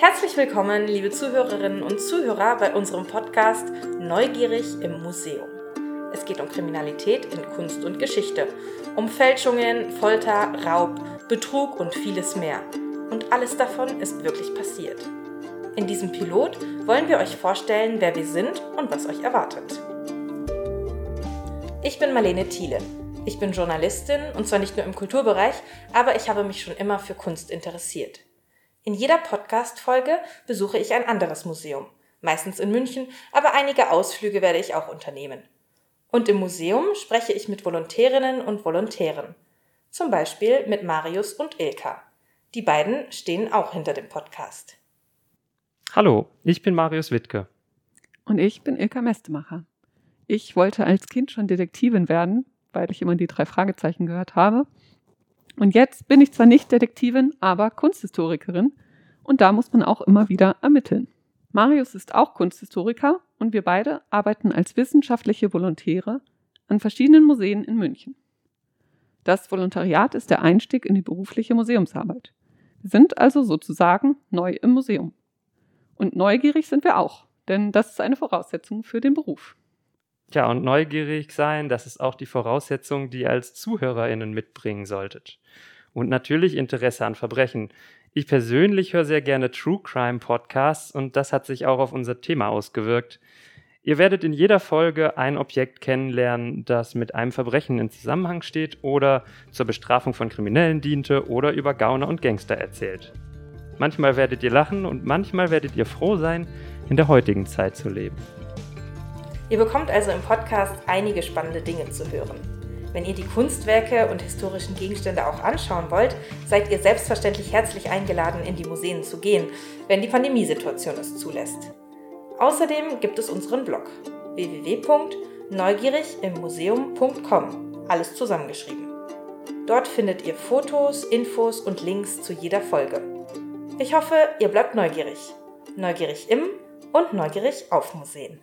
Herzlich willkommen, liebe Zuhörerinnen und Zuhörer, bei unserem Podcast Neugierig im Museum. Es geht um Kriminalität in Kunst und Geschichte, um Fälschungen, Folter, Raub, Betrug und vieles mehr. Und alles davon ist wirklich passiert. In diesem Pilot wollen wir euch vorstellen, wer wir sind und was euch erwartet. Ich bin Marlene Thiele. Ich bin Journalistin und zwar nicht nur im Kulturbereich, aber ich habe mich schon immer für Kunst interessiert. In jeder Podcast-Folge besuche ich ein anderes Museum, meistens in München, aber einige Ausflüge werde ich auch unternehmen. Und im Museum spreche ich mit Volontärinnen und Volontären. Zum Beispiel mit Marius und Ilka. Die beiden stehen auch hinter dem Podcast. Hallo, ich bin Marius Wittke. Und ich bin Ilka Mestemacher. Ich wollte als Kind schon Detektivin werden, weil ich immer die drei Fragezeichen gehört habe. Und jetzt bin ich zwar nicht Detektivin, aber Kunsthistorikerin und da muss man auch immer wieder ermitteln. Marius ist auch Kunsthistoriker und wir beide arbeiten als wissenschaftliche Volontäre an verschiedenen Museen in München. Das Volontariat ist der Einstieg in die berufliche Museumsarbeit. Wir sind also sozusagen neu im Museum. Und neugierig sind wir auch, denn das ist eine Voraussetzung für den Beruf. Ja, und neugierig sein, das ist auch die Voraussetzung, die ihr als ZuhörerInnen mitbringen solltet. Und natürlich Interesse an Verbrechen. Ich persönlich höre sehr gerne True Crime Podcasts und das hat sich auch auf unser Thema ausgewirkt. Ihr werdet in jeder Folge ein Objekt kennenlernen, das mit einem Verbrechen in Zusammenhang steht oder zur Bestrafung von Kriminellen diente oder über Gauner und Gangster erzählt. Manchmal werdet ihr lachen und manchmal werdet ihr froh sein, in der heutigen Zeit zu leben. Ihr bekommt also im Podcast einige spannende Dinge zu hören. Wenn ihr die Kunstwerke und historischen Gegenstände auch anschauen wollt, seid ihr selbstverständlich herzlich eingeladen, in die Museen zu gehen, wenn die Pandemiesituation es zulässt. Außerdem gibt es unseren Blog www.neugierigimmuseum.com, alles zusammengeschrieben. Dort findet ihr Fotos, Infos und Links zu jeder Folge. Ich hoffe, ihr bleibt neugierig. Neugierig im und neugierig auf Museen.